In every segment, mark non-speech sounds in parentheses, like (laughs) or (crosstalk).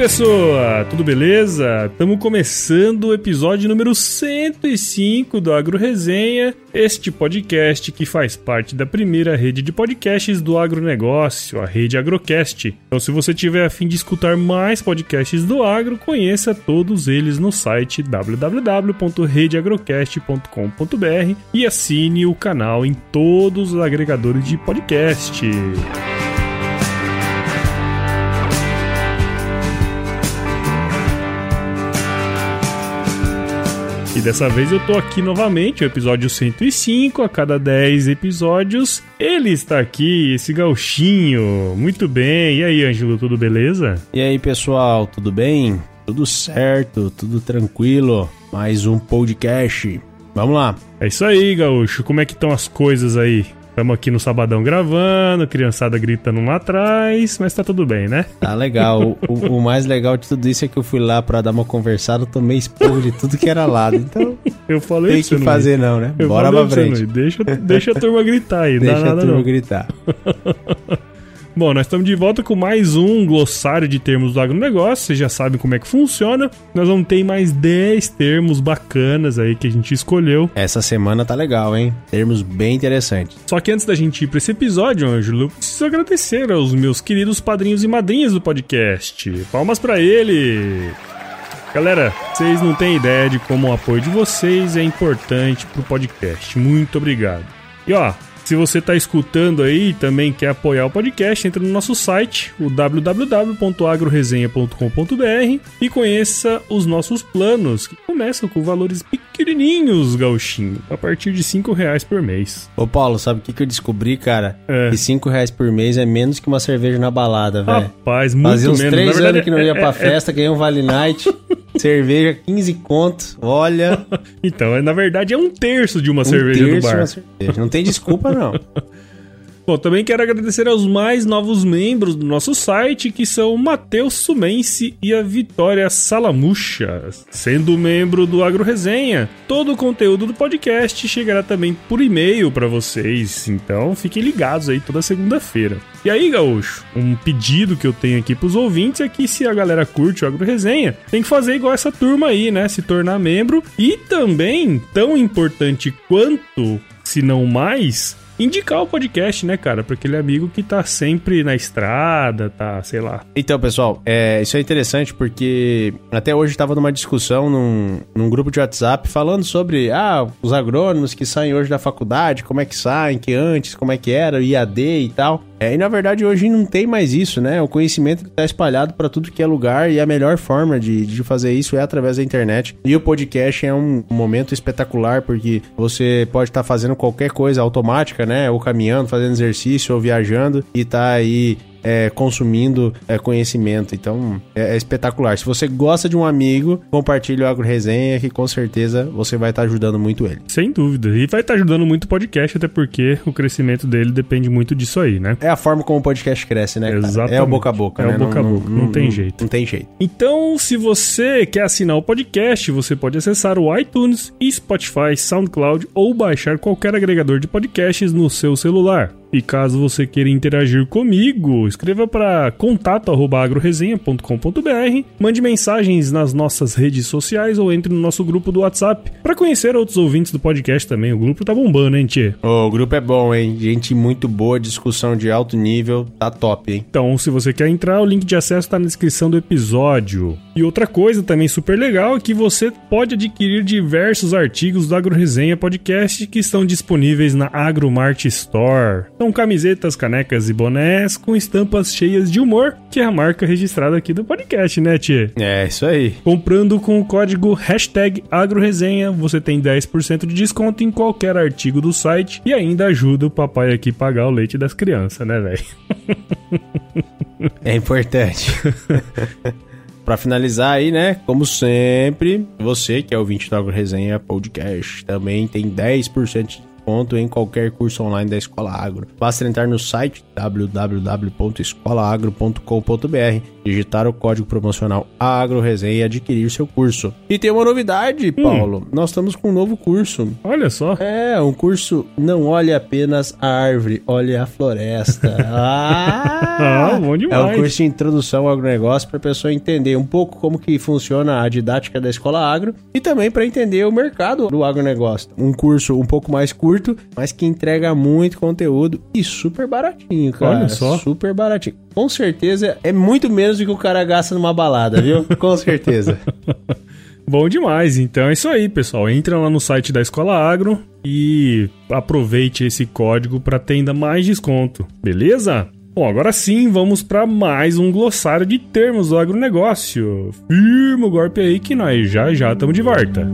Pessoa, tudo beleza? Estamos começando o episódio número 105 do Agro Resenha, este podcast que faz parte da primeira rede de podcasts do agronegócio, a rede Agrocast. Então, se você tiver a fim de escutar mais podcasts do agro, conheça todos eles no site www.redeagrocast.com.br e assine o canal em todos os agregadores de podcast. E dessa vez eu tô aqui novamente, o episódio 105, a cada 10 episódios. Ele está aqui, esse gauchinho. Muito bem. E aí, Ângelo, tudo beleza? E aí, pessoal, tudo bem? Tudo certo, tudo tranquilo. Mais um podcast. Vamos lá. É isso aí, gaúcho. Como é que estão as coisas aí? Estamos aqui no sabadão gravando, criançada gritando lá atrás, mas tá tudo bem, né? Tá legal. o, o, mais legal de tudo isso é que eu fui lá pra dar uma conversada, tomei esporro de tudo que era lado. Então, eu falei tem que fazer não, né? Eu Bora pra frente. Deixa, deixa a turma gritar aí, deixa dá nada a turma não. gritar. (laughs) Bom, nós estamos de volta com mais um glossário de termos do agronegócio. Vocês já sabem como é que funciona. Nós vamos ter mais 10 termos bacanas aí que a gente escolheu. Essa semana tá legal, hein? Termos bem interessantes. Só que antes da gente ir para esse episódio, Ângelo, preciso agradecer aos meus queridos padrinhos e madrinhas do podcast. Palmas para ele! Galera, vocês não têm ideia de como o apoio de vocês é importante pro podcast. Muito obrigado. E ó, se você está escutando aí e também quer apoiar o podcast, entre no nosso site, o www.agroresenha.com.br e conheça os nossos planos, que começam com valores pequenininhos, gauchinho, a partir de 5 reais por mês. Ô Paulo, sabe o que, que eu descobri, cara? É. Que 5 reais por mês é menos que uma cerveja na balada, velho. Rapaz, muito Fazia uns menos. três Na verdade, anos que não ia é- pra é- festa, ganhei um Vale Night, (laughs) cerveja 15 conto, olha... (laughs) Então, é- na verdade, é um terço de uma um cerveja do terço bar. uma cerveja. Não tem desculpa, não. (laughs) Bom, também quero agradecer aos mais novos membros do nosso site, que são o Matheus Sumense e a Vitória Salamucha. Sendo membro do Agro Resenha, todo o conteúdo do podcast chegará também por e-mail para vocês, então fiquem ligados aí toda segunda-feira. E aí, Gaúcho, um pedido que eu tenho aqui pros ouvintes é que se a galera curte o Agro Resenha, tem que fazer igual essa turma aí, né? Se tornar membro e também, tão importante quanto, se não mais, indicar o podcast, né, cara? Pra aquele amigo que tá sempre na estrada, tá, sei lá. Então, pessoal, é, isso é interessante porque até hoje estava numa discussão num, num grupo de WhatsApp falando sobre ah, os agrônomos que saem hoje da faculdade, como é que saem, que antes, como é que era, o IAD e tal. É, e na verdade hoje não tem mais isso, né? O conhecimento está espalhado para tudo que é lugar e a melhor forma de, de fazer isso é através da internet. E o podcast é um momento espetacular porque você pode estar fazendo qualquer coisa automática, né? Ou caminhando, fazendo exercício, ou viajando e tá aí é, consumindo é, conhecimento. Então é, é espetacular. Se você gosta de um amigo, compartilhe o Agro Resenha, que com certeza você vai estar ajudando muito ele. Sem dúvida. E vai estar ajudando muito o podcast, até porque o crescimento dele depende muito disso aí, né? É a forma como o podcast cresce, né? Exatamente. É o boca a boca, É né? o boca a boca, não tem jeito. Não tem jeito. Então, se você quer assinar o podcast, você pode acessar o iTunes, Spotify, SoundCloud ou baixar qualquer agregador de podcasts no seu celular. E caso você queira interagir comigo, escreva para contato@agroresenha.com.br, mande mensagens nas nossas redes sociais ou entre no nosso grupo do WhatsApp para conhecer outros ouvintes do podcast também. O grupo tá bombando, hein, tchê? O grupo é bom, hein? Gente muito boa, discussão de alto nível, tá top, hein? Então, se você quer entrar, o link de acesso está na descrição do episódio. E outra coisa também super legal é que você pode adquirir diversos artigos do AgroResenha Podcast que estão disponíveis na AgroMart Store. São camisetas, canecas e bonés com estampas cheias de humor, que é a marca registrada aqui do podcast, né, Tchê? É, isso aí. Comprando com o código hashtag AgroResenha, você tem 10% de desconto em qualquer artigo do site e ainda ajuda o papai aqui a pagar o leite das crianças, né, velho? É importante. (laughs) Pra finalizar aí, né? Como sempre, você que é ouvinte do Agro Resenha Podcast também tem 10% de desconto em qualquer curso online da Escola Agro. Basta entrar no site www.escolaagro.com.br, digitar o código promocional AgroResenha e adquirir seu curso. E tem uma novidade, Paulo. Hum. Nós estamos com um novo curso. Olha só. É, um curso não olhe apenas a árvore, olhe a floresta. (laughs) ah, ah, bom demais. É um curso de introdução ao agronegócio para a pessoa entender um pouco como que funciona a didática da Escola Agro e também para entender o mercado do agronegócio. Um curso um pouco mais curto curto, mas que entrega muito conteúdo e super baratinho, cara. Olha só. Super baratinho. Com certeza é muito menos do que o cara gasta numa balada, viu? (laughs) Com certeza. (laughs) Bom demais. Então é isso aí, pessoal. Entra lá no site da Escola Agro e aproveite esse código para ter ainda mais desconto. Beleza? Bom, agora sim, vamos para mais um glossário de termos do agronegócio. Firma o golpe aí que nós já já estamos de volta.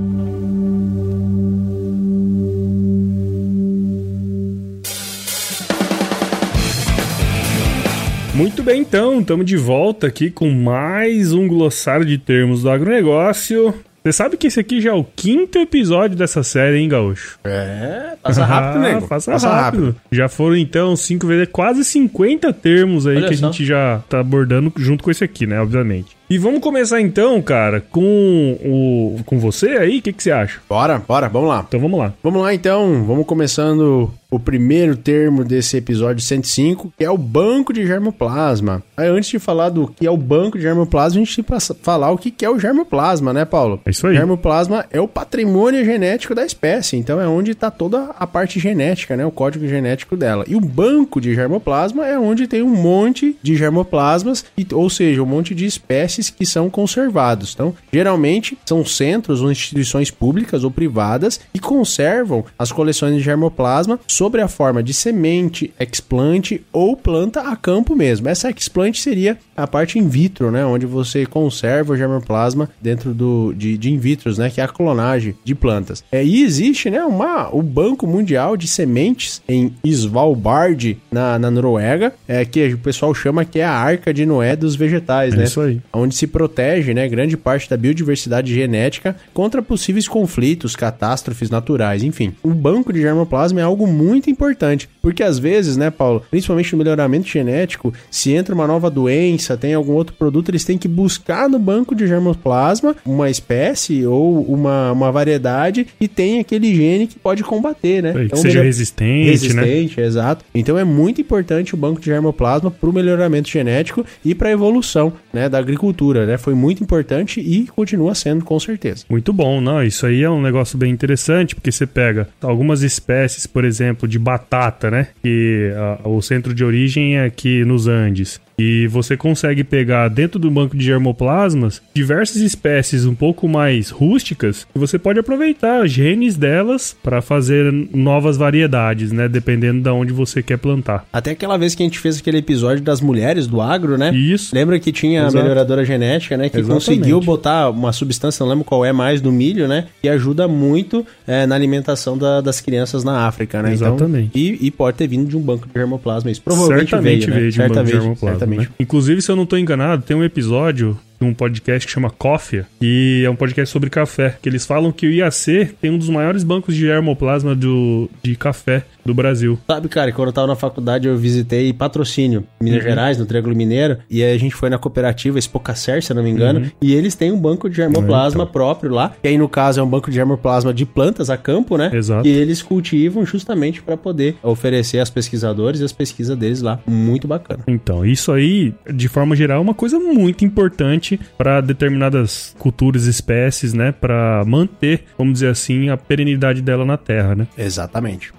Muito bem, então, estamos de volta aqui com mais um glossário de termos do agronegócio. Você sabe que esse aqui já é o quinto episódio dessa série, hein, Gaúcho? É, passa rápido, nego. Passa, passa rápido. rápido. Já foram, então, cinco vezes, quase 50 termos aí Olha que só. a gente já tá abordando junto com esse aqui, né, obviamente. E vamos começar então, cara, com o com você aí, o que, que você acha? Bora, bora, vamos lá. Então vamos lá. Vamos lá então, vamos começando o primeiro termo desse episódio 105, que é o banco de germoplasma. Aí, antes de falar do que é o banco de germoplasma, a gente tem que falar o que é o germoplasma, né, Paulo? É isso aí. Germoplasma é o patrimônio genético da espécie, então é onde está toda a parte genética, né, o código genético dela. E o banco de germoplasma é onde tem um monte de germoplasmas, ou seja, um monte de espécies espécies que são conservados. Então, geralmente são centros ou instituições públicas ou privadas que conservam as coleções de germoplasma sobre a forma de semente, explante ou planta a campo mesmo. Essa explante seria a parte in vitro, né, onde você conserva o germoplasma dentro do de, de in vitros, né, que é a clonagem de plantas. É, e existe, né, uma, o Banco Mundial de Sementes em Svalbard, na, na Noruega, é, que o pessoal chama que é a Arca de Noé dos vegetais, é né? Isso aí onde se protege né, grande parte da biodiversidade genética contra possíveis conflitos, catástrofes naturais, enfim. O banco de germoplasma é algo muito importante, porque às vezes, né, Paulo, principalmente no melhoramento genético, se entra uma nova doença, tem algum outro produto, eles têm que buscar no banco de germoplasma uma espécie ou uma, uma variedade e tem aquele gene que pode combater, né? que então, seja resistente, resistente, né? exato. Então é muito importante o banco de germoplasma para o melhoramento genético e para a evolução, né, da agricultura agricultura, né? Foi muito importante e continua sendo com certeza. Muito bom, não? Isso aí é um negócio bem interessante, porque você pega algumas espécies, por exemplo, de batata, né? Que a, o centro de origem é aqui nos Andes. E você consegue pegar dentro do banco de germoplasmas diversas espécies um pouco mais rústicas e você pode aproveitar genes delas para fazer novas variedades, né? Dependendo de onde você quer plantar. Até aquela vez que a gente fez aquele episódio das mulheres do agro, né? Isso. Lembra que tinha Exato. a melhoradora genética, né? Que Exatamente. conseguiu botar uma substância, não lembro qual é mais, no milho, né? Que ajuda muito é, na alimentação da, das crianças na África, né? Então, Exatamente. Então, e, e, pode ter vindo de um banco de germoplasma. Isso provavelmente Certamente veio, né? veio de um banco de germoplasma. Exatamente. Né? Inclusive, se eu não estou enganado, tem um episódio um podcast que chama Coffee, e é um podcast sobre café, que eles falam que o IAC tem um dos maiores bancos de germoplasma do, de café do Brasil. Sabe, cara, quando eu tava na faculdade eu visitei patrocínio, Minas uhum. Gerais, no Triângulo Mineiro, e aí a gente foi na cooperativa Espocacer, se eu não me engano, uhum. e eles têm um banco de germoplasma então. próprio lá, que aí no caso é um banco de germoplasma de plantas a campo, né? Exato. E eles cultivam justamente para poder oferecer aos pesquisadores e as pesquisas deles lá. Muito bacana. Então, isso aí, de forma geral, é uma coisa muito importante para determinadas culturas e espécies, né, para manter, vamos dizer assim, a perenidade dela na Terra, né? Exatamente.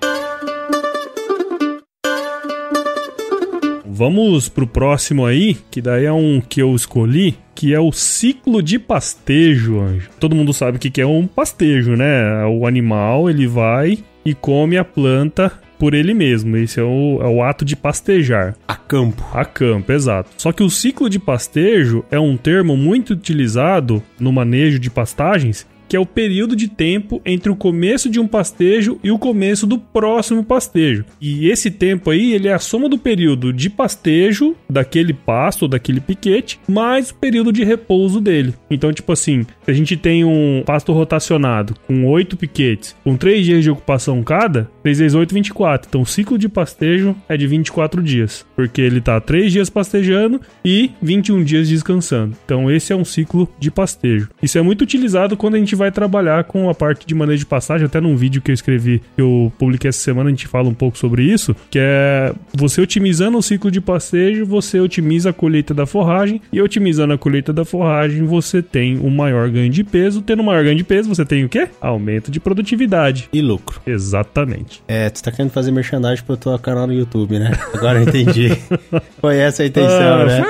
Vamos pro próximo aí, que daí é um que eu escolhi, que é o ciclo de pastejo, Anjo. Todo mundo sabe o que é um pastejo, né? O animal, ele vai e come a planta por ele mesmo. Esse é o, é o ato de pastejar. A campo. A campo, exato. Só que o ciclo de pastejo é um termo muito utilizado no manejo de pastagens que é o período de tempo entre o começo de um pastejo e o começo do próximo pastejo. E esse tempo aí, ele é a soma do período de pastejo daquele pasto daquele piquete, mais o período de repouso dele. Então, tipo assim, se a gente tem um pasto rotacionado com oito piquetes, com três dias de ocupação cada, 3 vezes 8, 24. Então, o ciclo de pastejo é de 24 dias, porque ele tá 3 dias pastejando e 21 dias descansando. Então, esse é um ciclo de pastejo. Isso é muito utilizado quando a gente vai trabalhar com a parte de manejo de passagem, até num vídeo que eu escrevi, que eu publiquei essa semana, a gente fala um pouco sobre isso, que é você otimizando o ciclo de pastejo, você otimiza a colheita da forragem e otimizando a colheita da forragem, você tem um maior ganho de peso. Tendo um maior ganho de peso, você tem o quê? Aumento de produtividade. E lucro. Exatamente. É, tu tá querendo fazer merchandising pro teu canal no YouTube, né? Agora eu entendi. (laughs) Foi essa a intenção, Ah, né?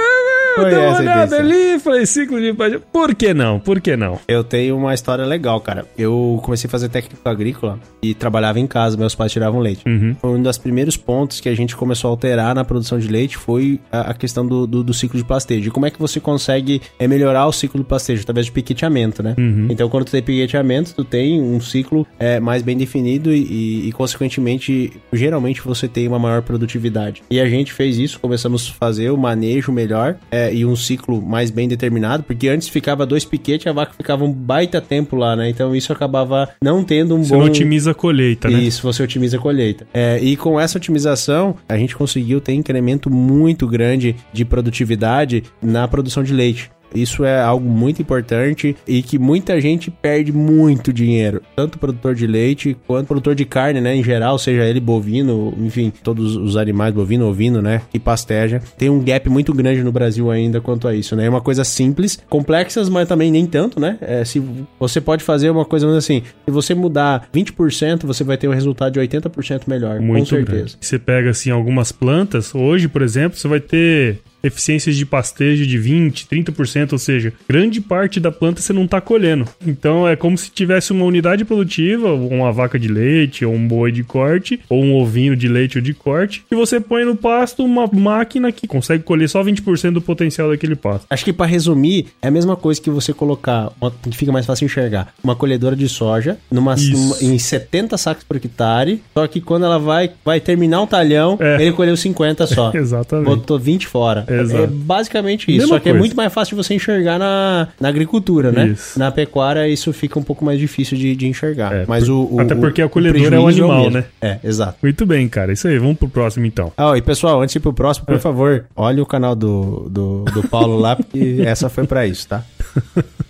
Foi Deu uma olhada ali, falei ciclo de pastejo. Por que não? Por que não? Eu tenho uma história legal, cara. Eu comecei a fazer técnico agrícola e trabalhava em casa, meus pais tiravam leite. Uhum. Foi um dos primeiros pontos que a gente começou a alterar na produção de leite foi a, a questão do, do, do ciclo de pastejo. E como é que você consegue é, melhorar o ciclo de pastejo? Através de piqueteamento, né? Uhum. Então, quando tu tem piqueteamento, tu tem um ciclo é, mais bem definido e, e, e, consequentemente, geralmente você tem uma maior produtividade. E a gente fez isso, começamos a fazer o manejo melhor é, e um ciclo mais bem determinado, porque antes ficava dois piquetes, a vaca ficava um baita tempo lá, né? Então isso acabava não tendo um Você bom... não otimiza a colheita, né? Isso, você otimiza a colheita. É, e com essa otimização, a gente conseguiu ter incremento muito grande de produtividade na produção de leite. Isso é algo muito importante e que muita gente perde muito dinheiro. Tanto produtor de leite quanto produtor de carne, né? Em geral, seja ele bovino, enfim, todos os animais, bovino, ovino, né? Que pasteja. Tem um gap muito grande no Brasil ainda quanto a isso, né? É uma coisa simples, complexas, mas também nem tanto, né? É, se você pode fazer uma coisa assim, se você mudar 20%, você vai ter um resultado de 80% melhor, Muito com certeza. grande. Você pega assim algumas plantas, hoje, por exemplo, você vai ter eficiências de pastejo de 20, 30%, ou seja, grande parte da planta você não está colhendo. Então é como se tivesse uma unidade produtiva, uma vaca de leite, ou um boi de corte, ou um ovinho de leite ou de corte, e você põe no pasto uma máquina que consegue colher só 20% do potencial daquele pasto. Acho que para resumir, é a mesma coisa que você colocar, uma, que fica mais fácil enxergar, uma colhedora de soja numa, numa, em 70 sacos por hectare, só que quando ela vai, vai terminar um talhão, É. ele colheu 50 só. (laughs) Exatamente. Botou 20 fora. Exato. É basicamente isso. Mesma só que é coisa. muito mais fácil de você enxergar na, na agricultura, né? Isso. Na pecuária, isso fica um pouco mais difícil de, de enxergar. É, Mas por- o, o- até porque a o colhedora é prejuízo animal, mesmo. né? É, exato. Muito bem, cara. Isso aí. Vamos pro próximo então. Ah, e pessoal, antes de ir pro próximo, É. por favor, olhe o canal do, do, do Paulo lá, porque (laughs) essa foi pra isso, tá? (laughs)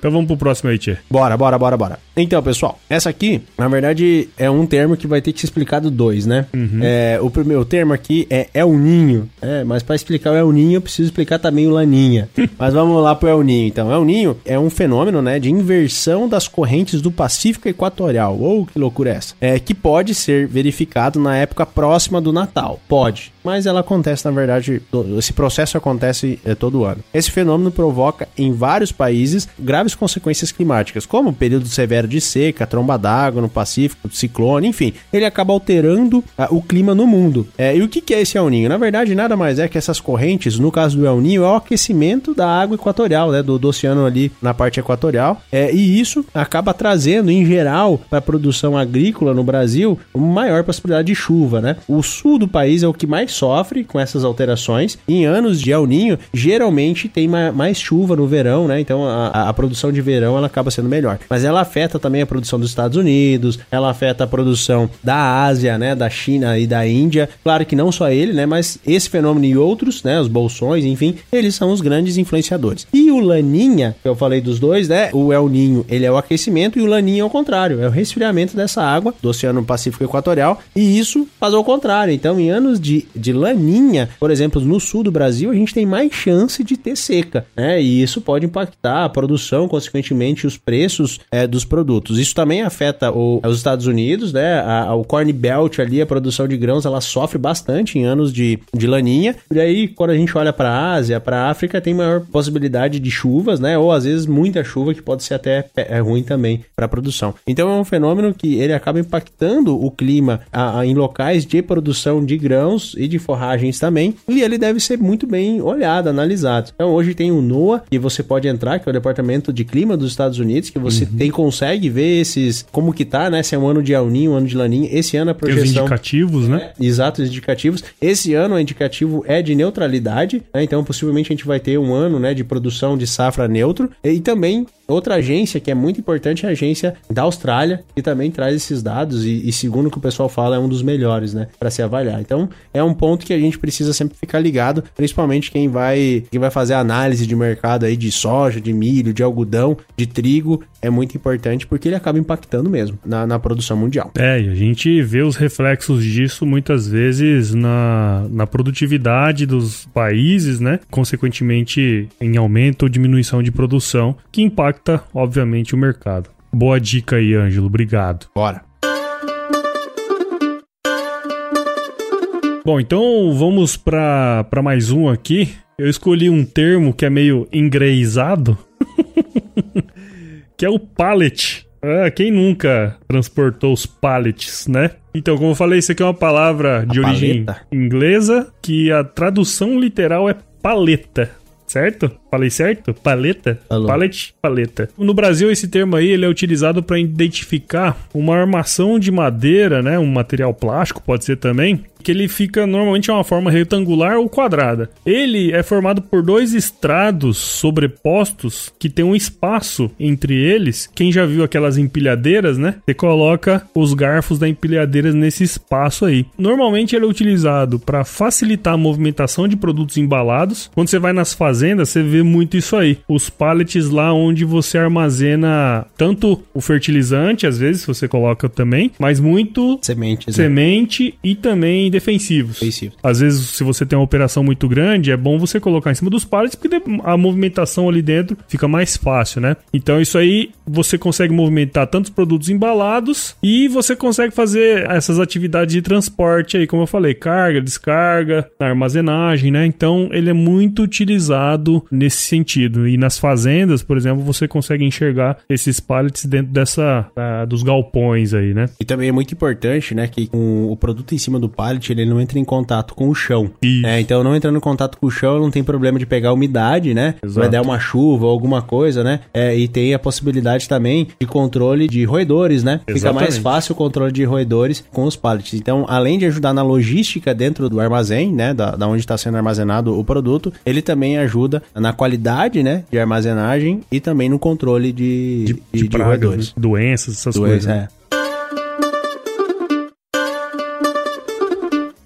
Então vamos pro próximo aí, Tchê. Bora, bora, bora, bora. Então, pessoal, essa aqui, na verdade, é um termo que vai ter que ser explicado dois, né? É, o primeiro termo aqui é El Ninho, é, mas para explicar o El Ninho, eu preciso explicar também o Laninha. (laughs) mas vamos lá pro El Ninho, então. El Ninho é um fenômeno, né, de inversão das correntes do Pacífico Equatorial. Ou que loucura é essa? É, que pode ser verificado na época próxima do Natal. Pode. Mas ela acontece, na verdade, esse processo acontece é, todo ano. Esse fenômeno provoca em vários países graves consequências climáticas, como período severo de seca, tromba d'água no Pacífico, ciclone, enfim. Ele acaba alterando ah, o clima no mundo. É, e o que, que é esse El Ninho? Na verdade, nada mais é que essas correntes, no caso do El Ninho, é o aquecimento da água equatorial, né, do, do oceano ali na parte equatorial. É, e isso acaba trazendo, em geral, para a produção agrícola no Brasil, maior possibilidade de chuva, né? O sul do país é o que mais sofre com essas alterações. Em anos de El Ninho, geralmente tem ma- mais chuva no verão, né? Então a, a- a produção de verão ela acaba sendo melhor. Mas ela afeta também a produção dos Estados Unidos, ela afeta a produção da Ásia, né? Da China e da Índia. Claro que não só ele, né? Mas esse fenômeno e outros, né? Os bolsões, enfim, eles são os grandes influenciadores. E o Laninha, que eu falei dos dois, né? O El Ninho, ele é o aquecimento e o Laninha é o contrário, é o resfriamento dessa água do Oceano Pacífico Equatorial. E isso faz ao contrário. Então, em anos de, de Laninha, por exemplo, no sul do Brasil, a gente tem mais chance de ter seca, né? E isso pode impactar a produção, consequentemente, os preços é, dos produtos. Isso também afeta o- os Estados Unidos, né? A- a- o Corn Belt ali, a produção de grãos, ela sofre bastante em anos de, de laninha. E aí, quando a gente olha para a Ásia, para a África, tem maior possibilidade de chuvas, né? Ou às vezes muita chuva, que pode ser até é, ruim também para a produção. Então é um fenômeno que ele acaba impactando o clima a- em locais de produção de grãos e de forragens também, e ele deve ser muito bem olhado, analisado. Então hoje tem o NOAA, que você pode entrar, que é o Departamento de Clima dos Estados Unidos, que você uhum. tem consegue ver esses como que tá, né? Se é um ano de El Ninho, um ano de Laninha. Esse ano a projeção... Tem os indicativos, né? É, exato, os indicativos. Esse ano o indicativo é de neutralidade, né? Então possivelmente a gente vai ter um ano, né, de produção de safra neutro. E também Outra agência que é muito importante é a agência da Austrália, que também traz esses dados e, e segundo o que o pessoal fala, é um dos melhores, né, para se avaliar. Então, é um ponto que a gente precisa sempre ficar ligado, principalmente quem vai, quem vai fazer análise de mercado aí de soja, de milho, de algodão, de trigo, é muito importante porque ele acaba impactando mesmo na, na produção mundial. É, e a gente vê os reflexos disso muitas vezes na, na produtividade dos países, né? Consequentemente, em aumento ou diminuição de produção, que impacta impacta, obviamente, o mercado. Boa dica aí, Ângelo. Obrigado. Bora. Bom, então vamos para mais um aqui. Eu escolhi um termo que é meio engreizado, (laughs) que é o pallet. Ah, quem nunca transportou os pallets, né? Então, como eu falei, isso aqui é uma palavra de a origem paleta. inglesa que a tradução literal é paleta, certo? Falei certo? Paleta? Alô. Pallet, paleta. No Brasil, esse termo aí ele é utilizado para identificar uma armação de madeira, né? Um material plástico, pode ser também, que ele fica normalmente é uma forma retangular ou quadrada. Ele é formado por dois estrados sobrepostos que tem um espaço entre eles. Quem já viu aquelas empilhadeiras, né? Você coloca os garfos da empilhadeira nesse espaço aí. Normalmente ele é utilizado para facilitar a movimentação de produtos embalados. Quando você vai nas fazendas, você vê muito isso aí. Os pallets lá onde você armazena tanto o fertilizante, às vezes você coloca também, mas muito semente, né? semente né? e também defensivos. Defensivo. Às vezes, se você tem uma operação muito grande, é bom você colocar em cima dos pallets porque a movimentação ali dentro fica mais fácil, né? Então isso aí você consegue movimentar tantos produtos embalados e você consegue fazer essas atividades de transporte aí, como eu falei, carga, descarga, armazenagem, né? Então ele é muito utilizado nesse sentido. E nas fazendas, por exemplo, você consegue enxergar esses pallets dentro dessa uh, dos galpões aí, né? E também é muito importante, né, que o produto em cima do pallet ele não entra em contato com o chão. Isso. É, então não entrando em contato com o chão, não tem problema de pegar umidade, né? Exato. Vai dar uma chuva ou alguma coisa, né? É, e tem a possibilidade também de controle de roedores, né? Exatamente. Fica mais fácil o controle de roedores com os pallets. Então, além de ajudar na logística dentro do armazém, né, da, da onde está sendo armazenado o produto, ele também ajuda na qualidade, né, de armazenagem e também no controle de, de, de, de, de roedores. Né? Doenças, essas Doenças, coisas. É.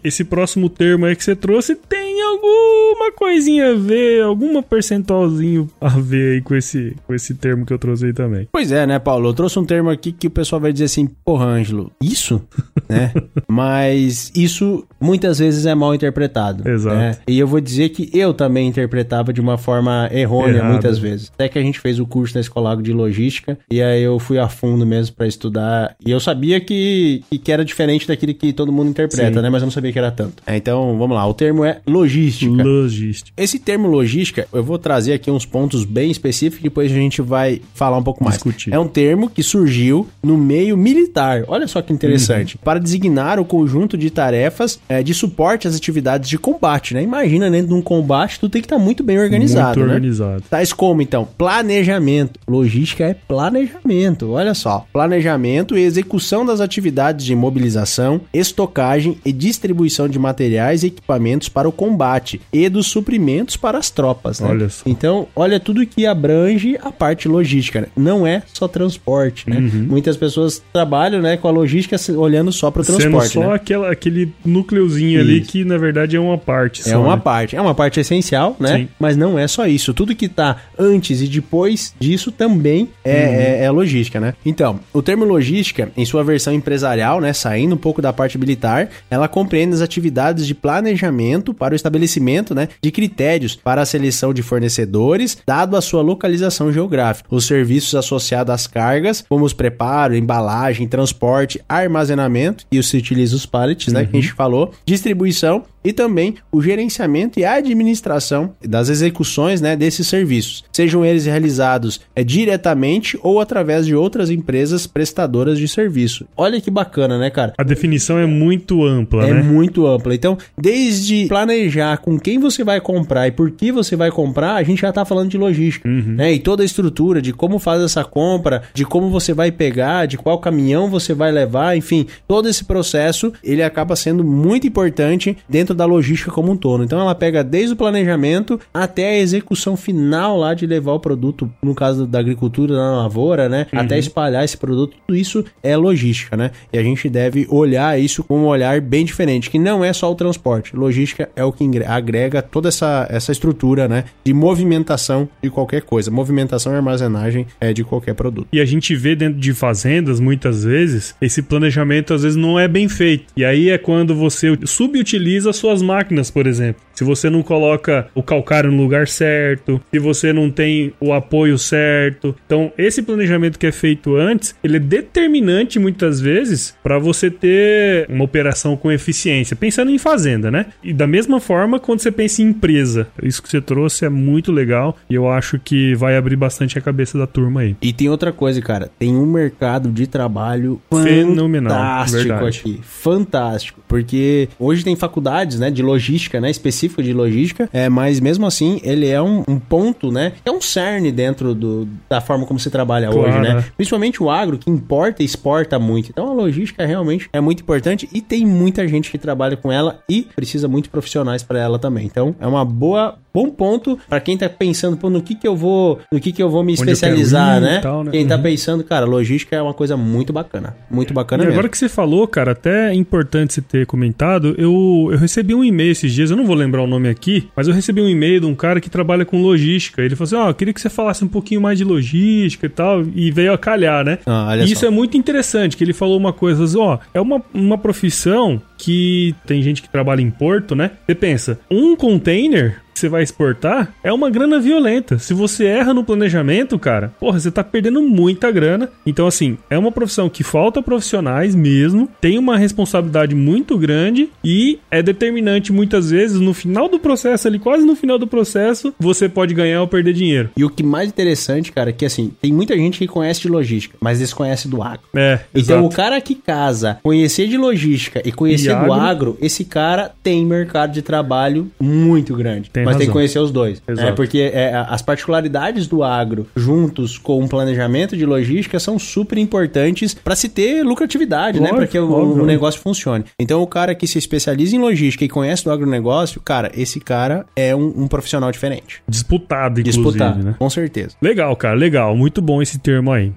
Esse próximo termo aí que você trouxe tem alguma coisinha a ver, alguma percentualzinho a ver aí com esse, com esse termo que eu trouxe aí também. Pois é, né, Paulo? Eu trouxe um termo aqui que o pessoal vai dizer assim, porra, Ângelo, isso? (laughs) né? Mas isso muitas vezes é mal interpretado. Exato. Né? E eu vou dizer que eu também interpretava de uma forma errônea Errado. muitas vezes. Até que a gente fez o curso na Escola de Logística e aí eu fui a fundo mesmo para estudar. E eu sabia que, que era diferente daquele que todo mundo interpreta, Sim. né? Mas eu não sabia que era tanto. É, então, vamos lá. O termo é logística. Logística. Esse termo logística, eu vou trazer aqui uns pontos bem específicos e depois a gente vai falar um pouco mais. Discutir. É um termo que surgiu no meio militar. Olha só que interessante. Uhum. Para designar o conjunto de tarefas é, de suporte às atividades de combate, né? Imagina, dentro de um combate, tu tem que estar tá muito bem organizado, muito né? organizado. Tais como, então, planejamento. Logística é planejamento, olha só. Planejamento e execução das atividades de mobilização, estocagem e distribuição de materiais e equipamentos para o combate e dos suprimentos para as tropas, né? Olha só. Então, olha tudo que abrange a parte logística, né? Não é só transporte, né? Uhum. Muitas pessoas trabalham, né, com a logística olhando só para o transporte, Sendo só né? aquela, aquele núcleozinho ali que, na verdade, é uma parte É só, uma né? parte. É uma parte essencial, né? Sim. Mas não é só isso. Tudo que tá antes e depois disso também é, uhum. é, é, logística, né? Então, o termo logística, em sua versão empresarial, né? Saindo um pouco da parte militar, ela compreende as atividades de planejamento para o estabelecimento, né? De critérios para a seleção de fornecedores, dado a sua localização geográfica. Os serviços associados às cargas, como os preparo, embalagem, transporte, armazenamento, e se utiliza os pallets, né? Que a gente uhum. falou, distribuição e também o gerenciamento e a administração das execuções né, desses serviços, sejam eles realizados é, diretamente ou através de outras empresas prestadoras de serviço. Olha que bacana, né, cara? A definição é muito ampla, é né? É muito ampla. Então, desde planejar com quem você vai comprar e por que você vai comprar, a gente já tá falando de logística, uhum. né? E toda a estrutura de como faz essa compra, de como você vai pegar, de qual caminhão você vai levar, enfim, todo esse processo, ele acaba sendo muito importante dentro da logística como um todo. Então, ela pega desde o planejamento até a execução final lá de levar o produto, no caso da agricultura, na lavoura, né? Uhum. Até espalhar esse produto, tudo isso é logística, né? E a gente deve olhar isso com um olhar bem diferente, que não é só o transporte. Logística é o que agrega toda essa, essa estrutura, né? De movimentação de qualquer coisa. Movimentação e armazenagem é de qualquer produto. E a gente vê dentro de fazendas, muitas vezes, esse planejamento às vezes não é bem feito. E aí é quando você subutiliza suas máquinas, por exemplo. Se você não coloca o calcário no lugar certo, se você não tem o apoio certo. Então, esse planejamento que é feito antes, ele é determinante muitas vezes para você ter uma operação com eficiência. Pensando em fazenda, né? E da mesma forma, quando você pensa em empresa, isso que você trouxe é muito legal e eu acho que vai abrir bastante a cabeça da turma aí. E tem outra coisa, cara, tem um mercado de trabalho fenomenal, fantástico verdade. aqui, fantástico, porque hoje tem faculdades, né, de logística, né, específica de logística, é, mas mesmo assim ele é um, um ponto, né, é um cerne dentro do, da forma como se trabalha claro. hoje, né? Principalmente o agro que importa e exporta muito. Então a logística realmente é muito importante e tem muita gente que trabalha com ela e precisa muito profissionais para ela também. Então é uma boa bom ponto para quem tá pensando, pô, no que que eu vou, no que que eu vou me Onde especializar, né? Tal, né? Quem tá uhum. pensando, cara, logística é uma coisa muito bacana, muito bacana e mesmo. agora que você falou, cara, até é importante você ter comentado, eu, eu recebi um e-mail esses dias, eu não vou lembrar o nome aqui, mas eu recebi um e-mail de um cara que trabalha com logística. Ele falou assim: "Ó, oh, eu queria que você falasse um pouquinho mais de logística e tal", e veio a calhar, né? Ah, e isso só. é muito interessante, que ele falou uma coisa, assim, ó, oh, é uma, uma profissão que tem gente que trabalha em porto, né? Você pensa, um container você vai exportar é uma grana violenta. Se você erra no planejamento, cara, porra, você tá perdendo muita grana. Então, assim, é uma profissão que falta profissionais mesmo, tem uma responsabilidade muito grande e é determinante muitas vezes no final do processo, ali quase no final do processo, você pode ganhar ou perder dinheiro. E o que mais interessante, cara, é que assim, tem muita gente que conhece de logística, mas desconhece do agro. É, então exato. o cara que casa, conhecer de logística e conhecer e do agro, agro, esse cara tem mercado de trabalho muito grande. Tem mas razão. tem que conhecer os dois. É, Exato. É porque é, as particularidades do agro, juntos com um planejamento de logística, são super importantes para se ter lucratividade, né? Para que o, o, negócio funcione. Então, o cara que se especializa em logística e conhece do agronegócio, cara, esse cara é um, um profissional diferente. Disputado, inclusive, Disputado, né? com certeza. Legal, cara, legal. Muito bom esse termo aí.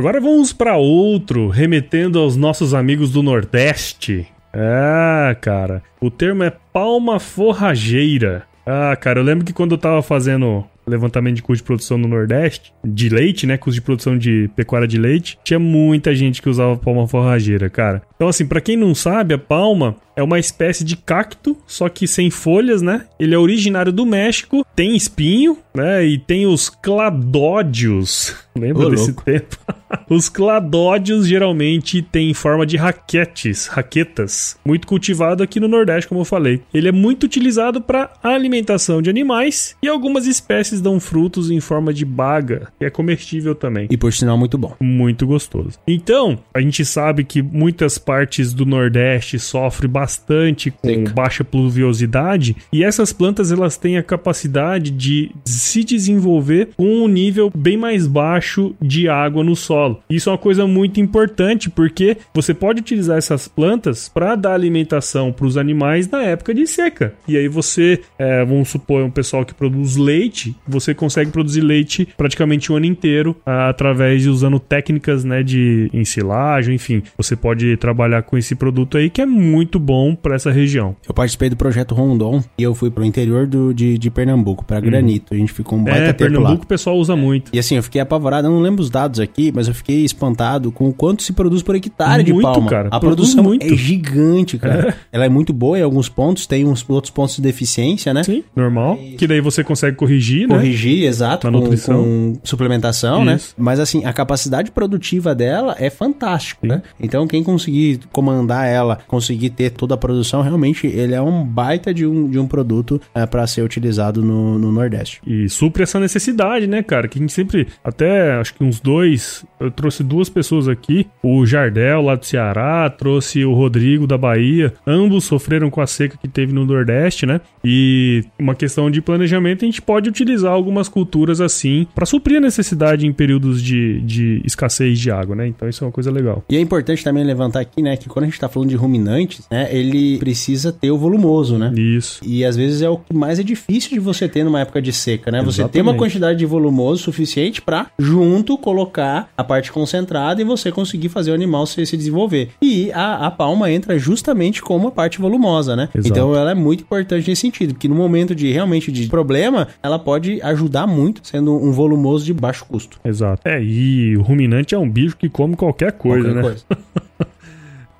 Agora vamos para outro, remetendo aos nossos amigos do Nordeste. Ah, cara, o termo é palma forrageira. Ah, cara, eu lembro que quando eu tava fazendo levantamento de custo de produção no Nordeste, de leite, né? Custo de produção de pecuária de leite, tinha muita gente que usava palma forrageira, cara. Então, assim, para quem não sabe, a palma é uma espécie de cacto, só que sem folhas, né? Ele é originário do México, tem espinho, né? E tem os cladódios. (laughs) Lembra Ô, desse louco. tempo? (laughs) os cladódios geralmente têm forma de raquetes, raquetas, muito cultivado aqui no Nordeste, como eu falei. Ele é muito utilizado para alimentação de animais e algumas espécies dão frutos em forma de baga, que é comestível também. E por sinal muito bom. Muito gostoso. Então, a gente sabe que muitas partes do Nordeste sofrem bastante com Seca. baixa pluviosidade e essas plantas elas têm a capacidade de se desenvolver com um nível bem mais baixo de água no solo. Isso é uma coisa muito importante porque você pode utilizar essas plantas para dar alimentação para os animais na época de seca. E aí você, é, vamos supor, um pessoal que produz leite, você consegue produzir leite praticamente o ano inteiro através de usando técnicas né, de ensilagem, enfim. Você pode trabalhar com esse produto aí que é muito bom bom para essa região. Eu participei do projeto Rondon e eu fui pro interior do, de, de Pernambuco, para Granito. A gente ficou um baita Uhum. É, tempo Pernambuco lá. o pessoal usa muito. E assim, eu fiquei apavorado, eu não lembro os dados aqui, mas eu fiquei espantado com o quanto se produz por hectare de Muito, palma. cara. A produção muito. é gigante, cara. Ela é muito boa em alguns pontos, tem uns outros pontos de deficiência, né? Sim, normal. Que daí você consegue corrigir, né? Corrigir, exato, Na com, nutrição. com suplementação, né? Isso. Mas assim, a capacidade produtiva dela é fantástico, né? Então quem conseguir comandar ela, conseguir ter toda a produção, realmente ele é um baita de um, de um produto é, para ser utilizado no, no Nordeste. E supre essa necessidade, né, cara? Que a gente sempre, até acho que uns dois, eu trouxe duas pessoas aqui, o Jardel lá do Ceará, trouxe o Rodrigo da Bahia, ambos sofreram com a seca que teve no Nordeste, né? E uma questão de planejamento, a gente pode utilizar algumas culturas assim para suprir a necessidade em períodos de, de escassez de água, né? Então isso é uma coisa legal. E é importante também levantar aqui, né, que quando a gente tá falando de ruminantes, né, ele precisa ter o volumoso, né? Isso. E às vezes é o que mais é difícil de você ter numa época de seca, né? Você ter uma Exatamente. quantidade de volumoso suficiente pra junto colocar a parte concentrada e você conseguir fazer o animal se, se desenvolver. E a, a palma entra justamente como a parte volumosa, né? Exato. Então ela é muito importante nesse sentido, porque no momento de realmente de problema, ela pode ajudar muito sendo um volumoso de baixo custo. Exato. É, e o ruminante é um bicho que come qualquer coisa, Qualquer né? coisa. (laughs)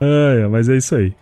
É, mas é isso aí.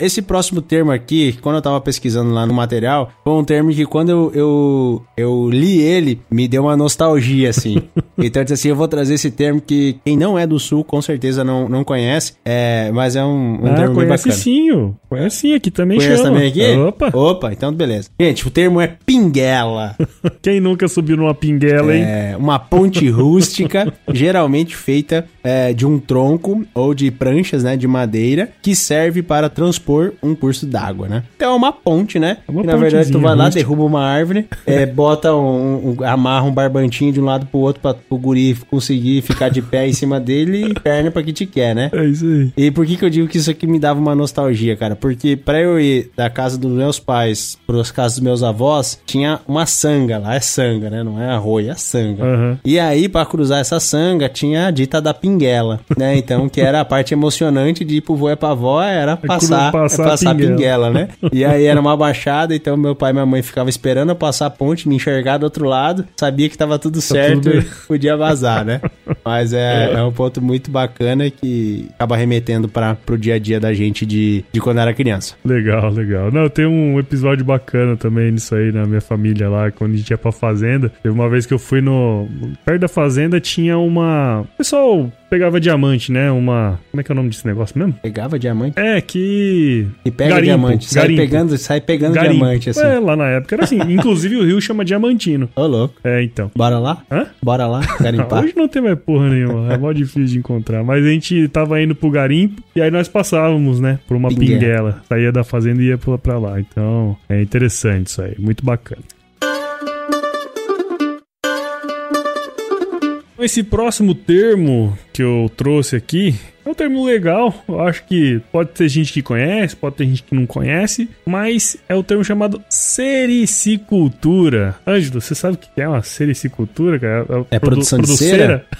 Esse próximo termo aqui, quando eu tava pesquisando lá no material, foi um termo que quando eu, eu, eu li ele, me deu uma nostalgia, assim. (laughs) então, eu disse assim, eu vou trazer esse termo que quem não é do Sul, com certeza não, não conhece, é, mas é um, um ah, termo bem conhece bacana. sim. Conhece sim, aqui também Conhece chama. também aqui? Opa, Opa, então beleza. Gente, o termo é pinguela. (laughs) quem nunca subiu numa pinguela, hein? É uma ponte (laughs) rústica, geralmente feita é, de um tronco ou de pranchas, né, de madeira, que serve para transpor um curso d'água, né? Então é uma ponte, né? É uma que, na verdade tu vai lá, rústica. derruba uma árvore, (laughs) é, bota um, um- amarra um barbantinho de um lado pro outro para o guri conseguir ficar de pé em cima dele e perna pra que te quer, né? É isso aí. E por que que eu digo que isso aqui me dava uma nostalgia, cara? Porque pra eu ir da casa dos meus pais pras casas dos meus avós, tinha uma sanga lá, é sanga, né? Não é arroio, é sanga. Aham. E aí, pra cruzar essa sanga, tinha a dita da pinguela, né? Então, que era a parte emocionante de ir pro vô e pra avó, era passar, passar passar, a passar pinguela. pinguela, né? (laughs) E aí era uma baixada, então meu pai e minha mãe ficavam esperando eu passar a ponte, me enxergar do outro lado, sabia que tava tudo certo tudo (laughs) e podia vazar, né? Mas é, é um ponto muito bacana que acaba remetendo para pro dia a dia da gente de, de quando era criança. Legal, legal. Não, tem um episódio bacana também nisso aí na minha família lá, quando a gente ia pra fazenda. Teve uma vez que eu fui no. Perto da fazenda tinha uma. O pessoal pegava diamante, né? Uma. Como é que é o nome desse negócio mesmo? Pegava diamante É, que. e pega Garimpo, diamante, sai garimpo. pegando, sai pegando Garimpo. diamante assim. É, lá na época era assim. (laughs) Inclusive o rio chama Diamantino. Ô louco. É, então. Bora lá? Hã? Bora lá, garimpar. (laughs) Hoje não tem mais porra nenhuma, é mó difícil de encontrar. Mas a gente tava indo pro garimpo e aí nós passávamos, né, por uma Pinguela. pinguela. Saía da fazenda e ia pra, pra lá. Então é interessante isso aí, muito bacana. Esse próximo termo que eu trouxe aqui é um termo legal. Eu acho que pode ter gente que conhece, pode ter gente que não conhece, mas é o termo chamado sericicultura. Ângelo, você sabe o que é uma sericicultura, cara? É produção de cera? (laughs)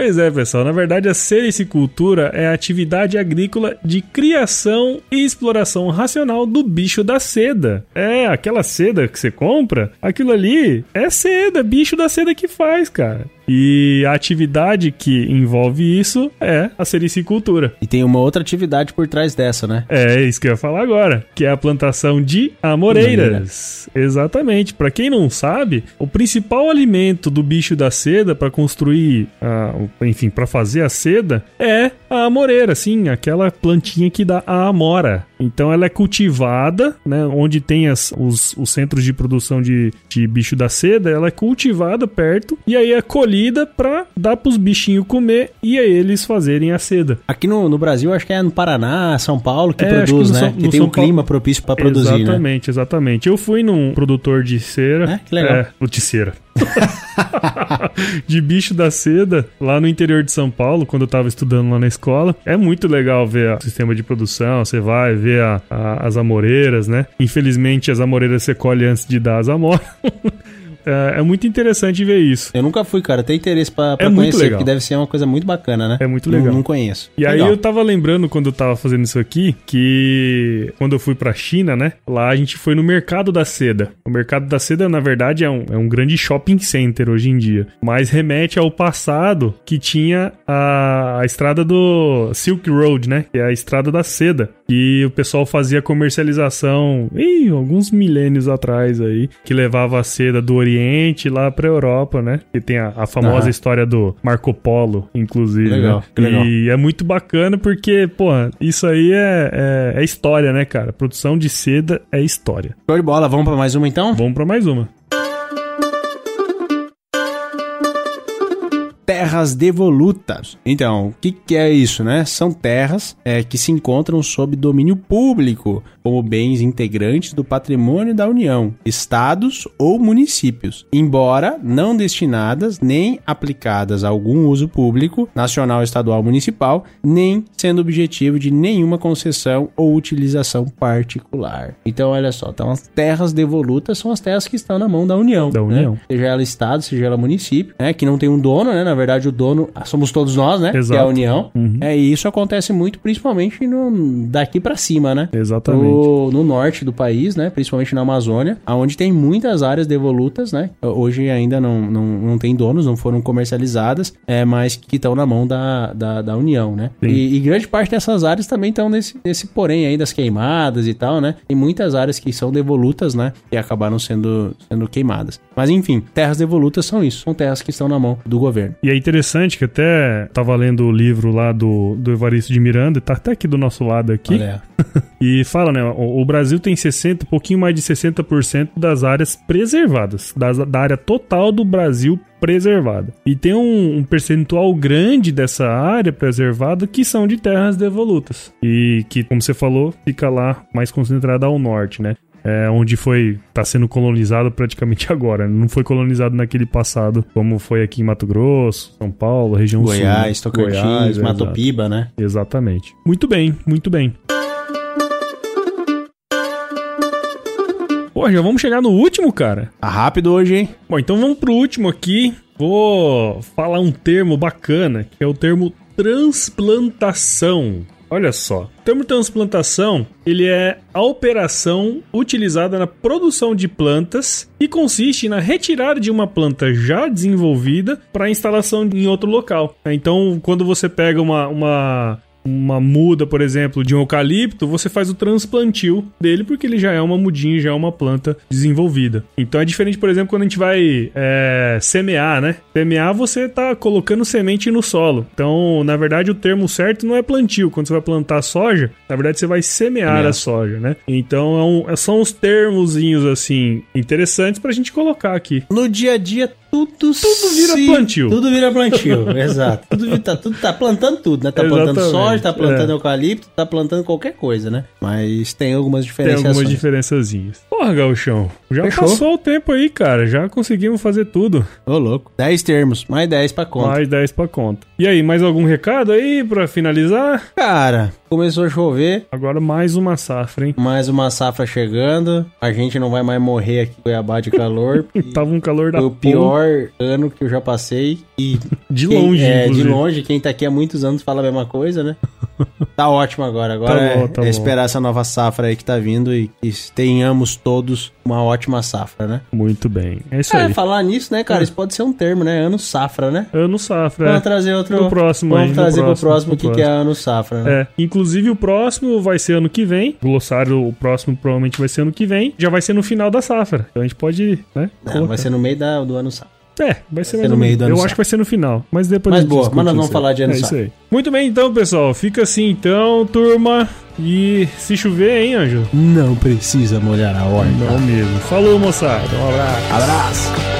Pois é, pessoal. Na verdade, a sericicultura é a atividade agrícola de criação e exploração racional do bicho da seda. É, aquela seda que você compra, aquilo ali é seda, bicho da seda que faz, cara. E a atividade que envolve isso é a sericicultura. E tem uma outra atividade por trás dessa, né? É isso que eu ia falar agora, que é a plantação de amoreiras. Exatamente. Pra quem não sabe, o principal alimento do bicho da seda pra construir, a, enfim, pra fazer a seda é a amoreira, sim, aquela plantinha que dá a amora. Então ela é cultivada, né, onde tem as- os, os centros de produção de, de bicho da seda, ela é cultivada perto e aí é colhida pra dar pros bichinhos comer e aí eles fazerem a seda. Aqui no, no Brasil, acho que é no Paraná, São Paulo que É, produz, que no né? São- que tem São um clima Paulo- propício pra produzir, né? exatamente, exatamente. Eu fui num produtor de cera. É, que legal. É, o de cera. (laughs) de bicho da seda, lá no interior de São Paulo, quando eu tava estudando lá na escola. É muito legal ver o sistema de produção. Você vai ver a- a- as amoreiras, né? Infelizmente, as amoreiras você colhe antes de dar as amoras. (laughs) É, é muito interessante ver isso. Eu nunca fui, cara. Tenho interesse pra, pra É muito conhecer, legal. porque deve ser uma coisa muito bacana, né? É muito Não- legal. Não, conheço. E aí Legal. eu tava lembrando quando eu tava fazendo isso aqui, que quando eu fui pra China, né? Lá a gente foi no Mercado da Seda. O Mercado da Seda, na verdade, é um, é um grande shopping center hoje em dia. Mas remete ao passado que tinha a, a estrada do Silk Road, né? Que é a estrada da seda. E o pessoal fazia comercialização, ih, alguns milênios atrás aí, que levava a seda do Oriente lá pra Europa, né? Que tem a, a famosa história do Marco Polo, inclusive. Legal, né? legal. E é muito bacana porque, pô, isso aí é, é, é história, né, cara? Produção de seda é história. Show de bola. Vamos pra mais uma, então? Vamos pra mais uma. Terras devolutas. Então, o que, que é isso, né? São terras é, que se encontram sob domínio público, como bens integrantes do patrimônio da União, estados ou municípios, embora não destinadas nem aplicadas a algum uso público, nacional, estadual, municipal, nem sendo objetivo de nenhuma concessão ou utilização particular. Então, olha só, então as terras devolutas são as terras que estão na mão da União. Da né? União. seja ela estado, seja ela município, né, que não tem um dono, né, na verdade o dono somos todos nós, né, que é a Exato. União. Uhum. É, e isso acontece muito principalmente no, daqui pra cima, né? Exatamente. No, no norte do país, né, principalmente na Amazônia, onde tem muitas áreas devolutas, né, hoje ainda não, não, não tem donos, não foram comercializadas, é, mas que estão na mão da, da, da União, né? E, e grande parte dessas áreas também estão nesse, nesse porém aí das queimadas e tal, né? Tem muitas áreas que são devolutas, né? E acabaram sendo, sendo queimadas. Mas enfim, terras devolutas são isso. São terras que estão na mão do governo. E é interessante que até tava lendo o livro lá do, do Evaristo de Miranda, tá até aqui do nosso lado aqui, Olha, (laughs) e fala, né, o, o Brasil tem 60, pouquinho mais de 60% das áreas preservadas, das, da área total do Brasil preservada. E tem um, um percentual grande dessa área preservada que são de terras devolutas. E que, como você falou, fica lá mais concentrada ao norte, né? É, onde foi tá sendo colonizado praticamente (laughs) agora. Não foi colonizado naquele passado, como foi aqui em Mato Grosso, São Paulo, região Goiás, sul. Tocantins, Goiás. Matopiba, né? Exatamente. Muito bem, muito bem. Pô, já vamos chegar no último, cara. Tá rápido hoje, hein? Bom, então vamos pro último aqui. Vou falar um termo bacana, que é o termo transplantação. Olha só, o termo transplantação, ele é a operação utilizada na produção de plantas e consiste na retirada de uma planta já desenvolvida para instalação em outro local. Então, quando você pega uma, uma uma muda, por exemplo, de um eucalipto, você faz o transplantio dele porque ele já é uma mudinha, já é uma planta desenvolvida. Então é diferente, por exemplo, quando a gente vai é, semear, né? Semear você tá colocando semente no solo. Então, na verdade, o termo certo não é plantio. Quando você vai plantar soja, na verdade você vai semear Semear. a soja, né? Então é um- são os termozinhos assim interessantes pra gente colocar aqui. No dia a dia, tudo Tudo vira se- plantio. Tudo vira plantio, (laughs) exato. Tudo, tá, tudo tá plantando tudo, né? Tá plantando Exatamente, soja, tá plantando é. eucalipto, tá plantando qualquer coisa, né? Mas tem algumas Tem diferenciações. algumas diferençazinhas. Porra, Gauchão, já Fechou. passou o tempo aí, cara. Já conseguimos fazer tudo. Ô, louco. 10 termos, mais 10 pra conta. Mais 10 pra conta. E aí, mais algum recado aí pra finalizar? Cara, começou a chover, Agora mais uma safra, hein? mais uma safra chegando. A gente não vai mais morrer aqui em Cuiabá de calor. (laughs) Tava um calor da Foi o pior ano que eu já passei. E (laughs) De quem- longe, É, de inclusive. longe. Quem tá aqui há muitos anos fala a mesma coisa, né? (laughs) Tá ótimo agora. Agora Tá é, bom, tá é bom. esperar essa nova safra aí que tá vindo e que tenhamos todos uma ótima safra, né? Muito bem. É isso É, aí. falar nisso, né, cara? É. Isso pode ser um termo, né? Ano safra, né? Ano safra. Vamos é. trazer outro. No próximo Vamos aí, trazer próximo, pro próximo o que, que é ano safra, né? É, inclusive o próximo vai ser ano que vem. O glossário, o próximo provavelmente vai ser ano que vem. Já vai ser no final da safra. Então a gente pode, né? Não, vai ser no meio da, do ano safra. É, vai ser, ser mais no meio do ano Eu acho que vai ser no final. Mas depois Mas boa, mas nós vamos falar de ano É isso aí. Muito bem, então, pessoal. Fica assim, então, turma. E se chover, hein, Anjo? Não precisa molhar a horta. Não mesmo. Falou, moçada. Um abraço. Abraço.